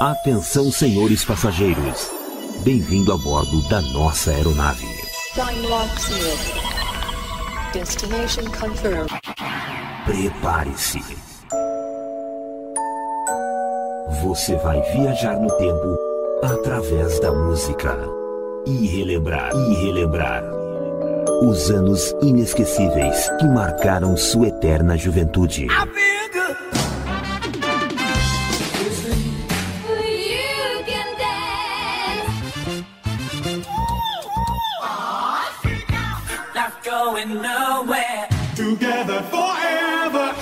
Atenção, senhores passageiros. Bem-vindo a bordo da nossa aeronave. Time lock sealed. Destination confirmed. Prepare-se. Você vai viajar no tempo através da música e relembrar e relembrar os anos inesquecíveis que marcaram sua eterna juventude. You going nowhere. Together forever.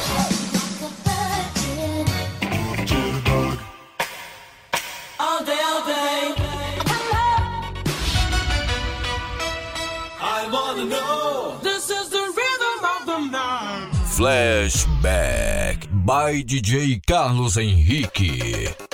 All day, all day. I wanna know. This is the rhythm of the night. Flashback by DJ Carlos Henrique.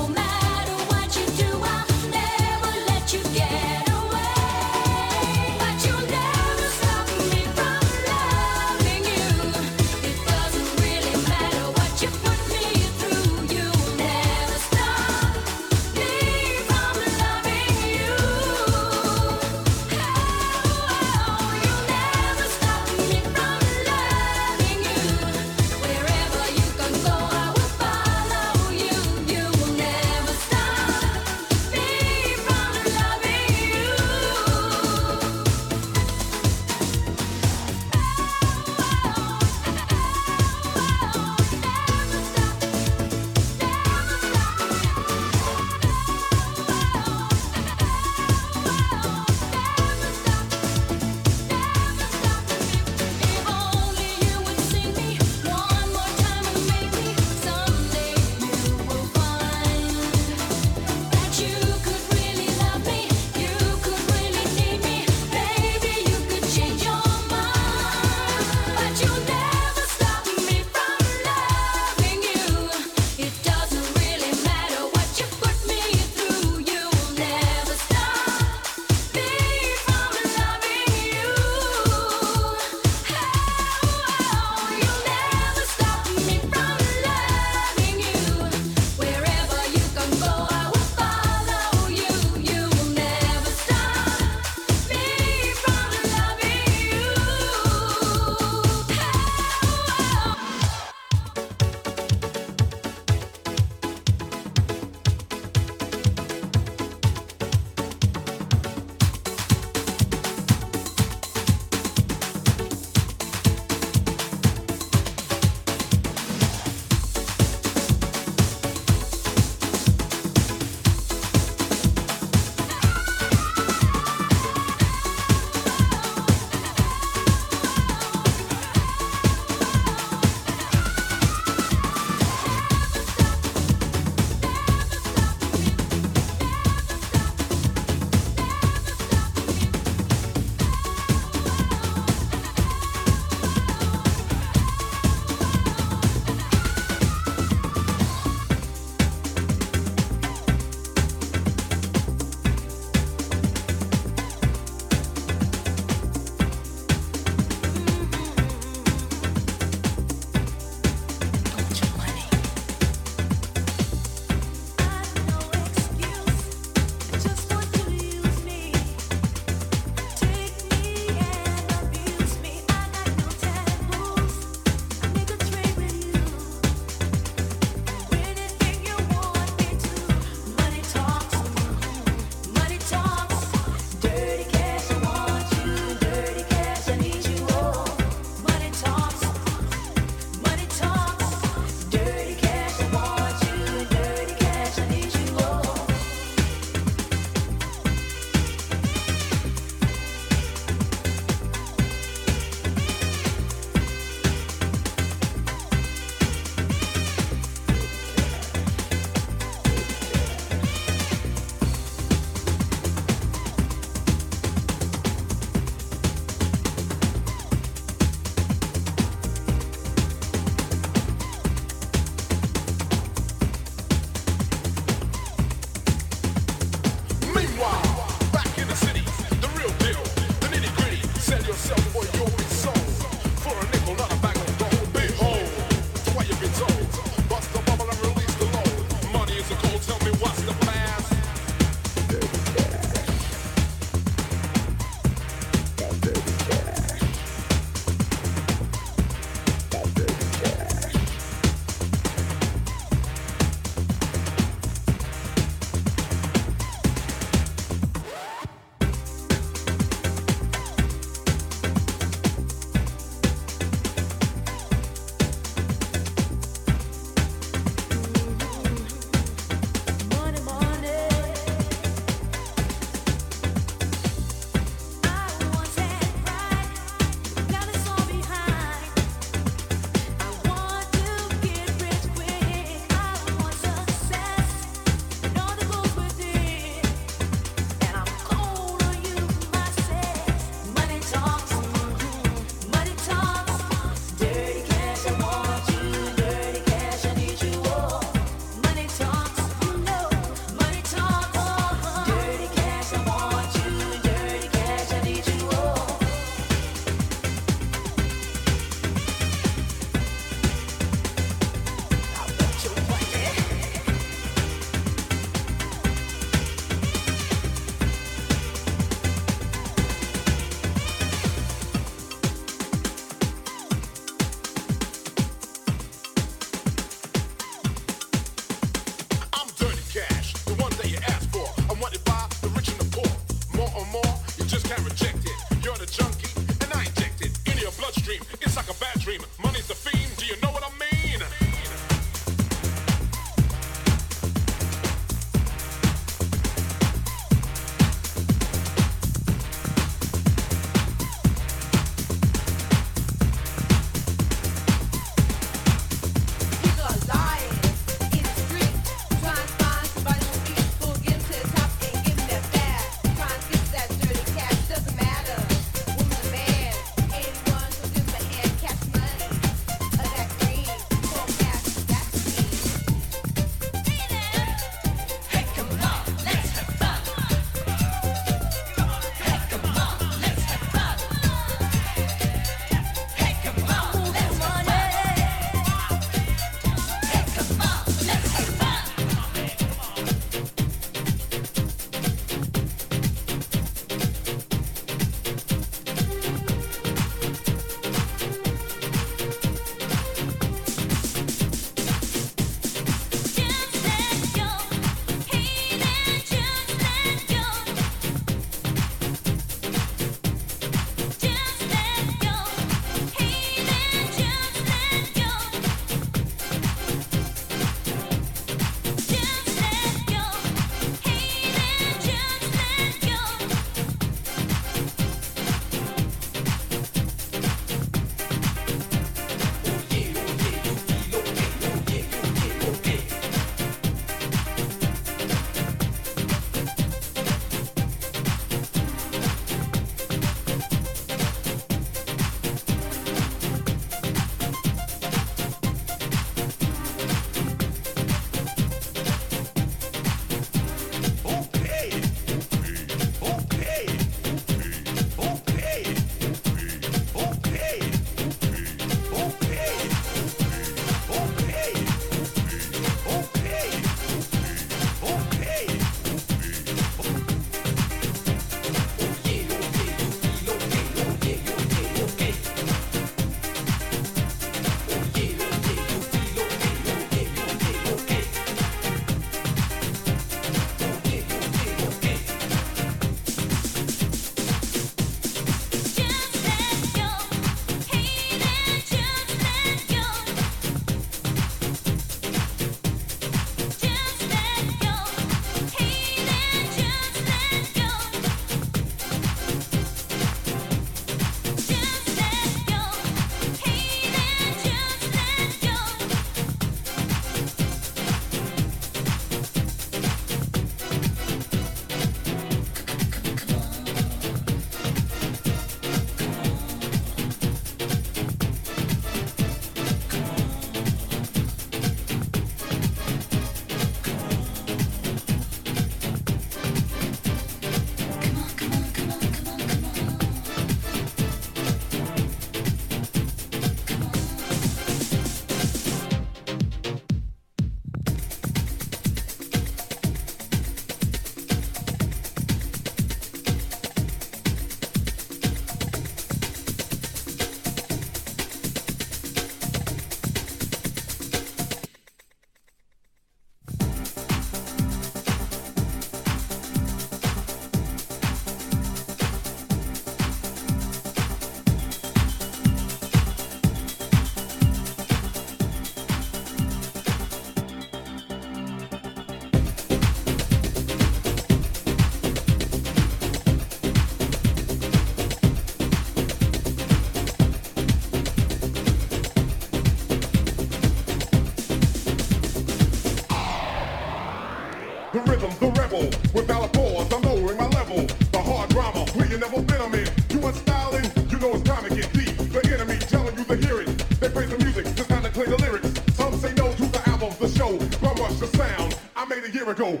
Without With pause, I'm lowering my level. The hard drama, we ain't never been I'm in. You want styling? You know it's time to get deep. The enemy telling you to hear it. They praise the music, just time to play the lyrics. Some say no to the album, the show. But rush the sound I made a year ago.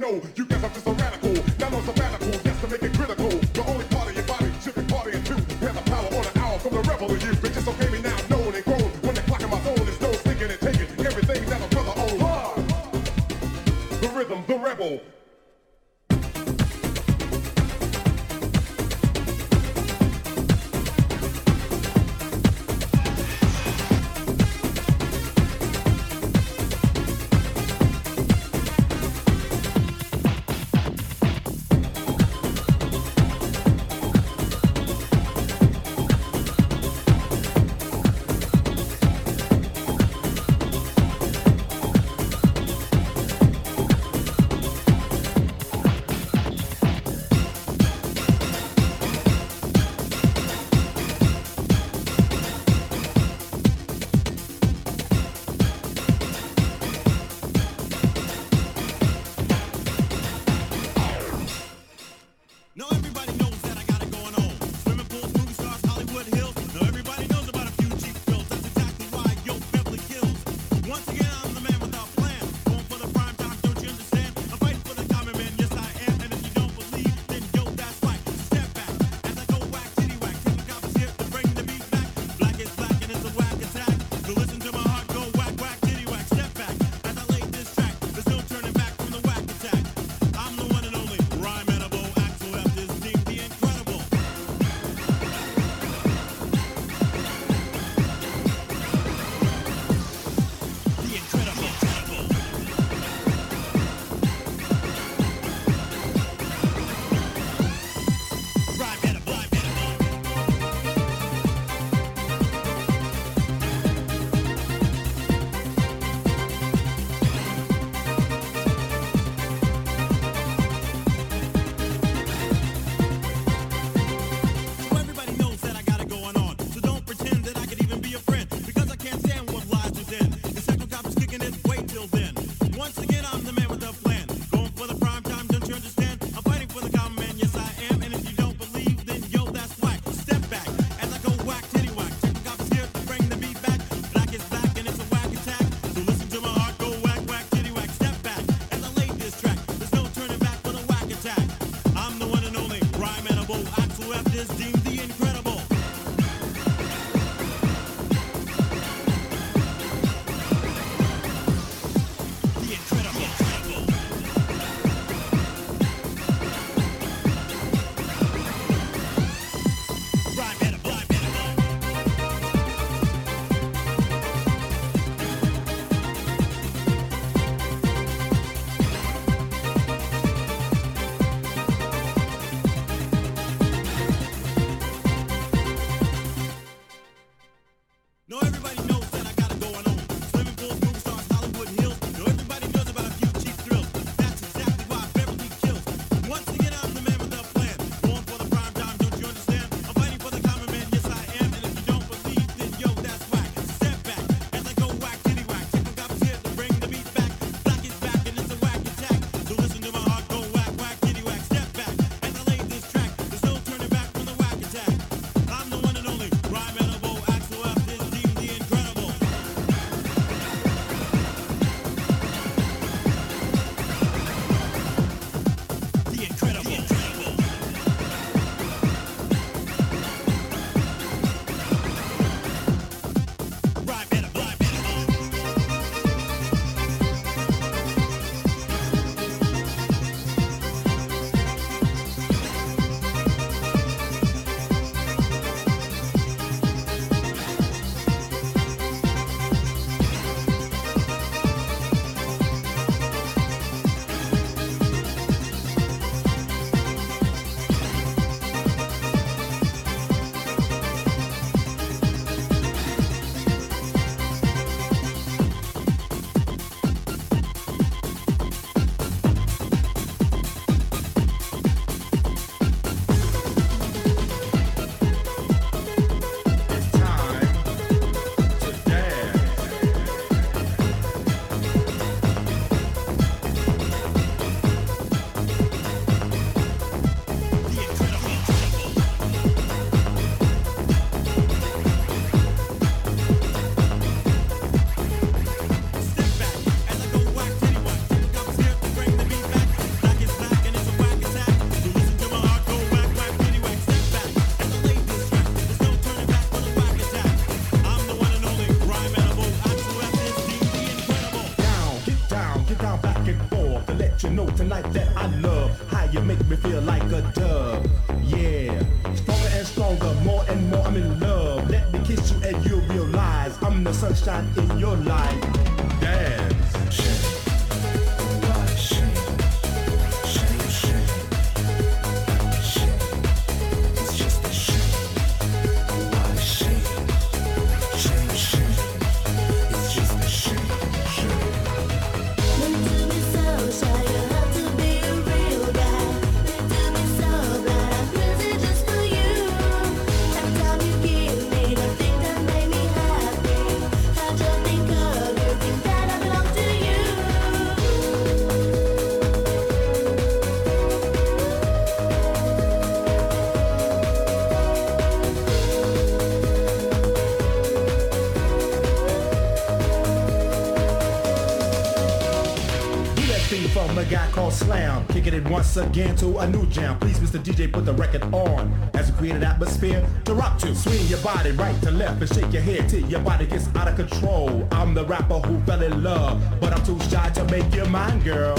Know, you No, everybody knows. Once again to a new jam. Please, Mr. DJ, put the record on. As we create an atmosphere to rock to. Swing your body right to left and shake your head till your body gets out of control. I'm the rapper who fell in love, but I'm too shy to make you mine, girl.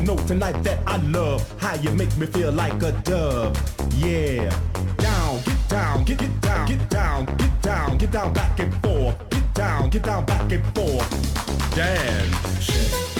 To know tonight that I love how you make me feel like a dove. Yeah. Down, get down, get get down, get down, get down, get down back and forth. Get down, get down back and forth. Dance.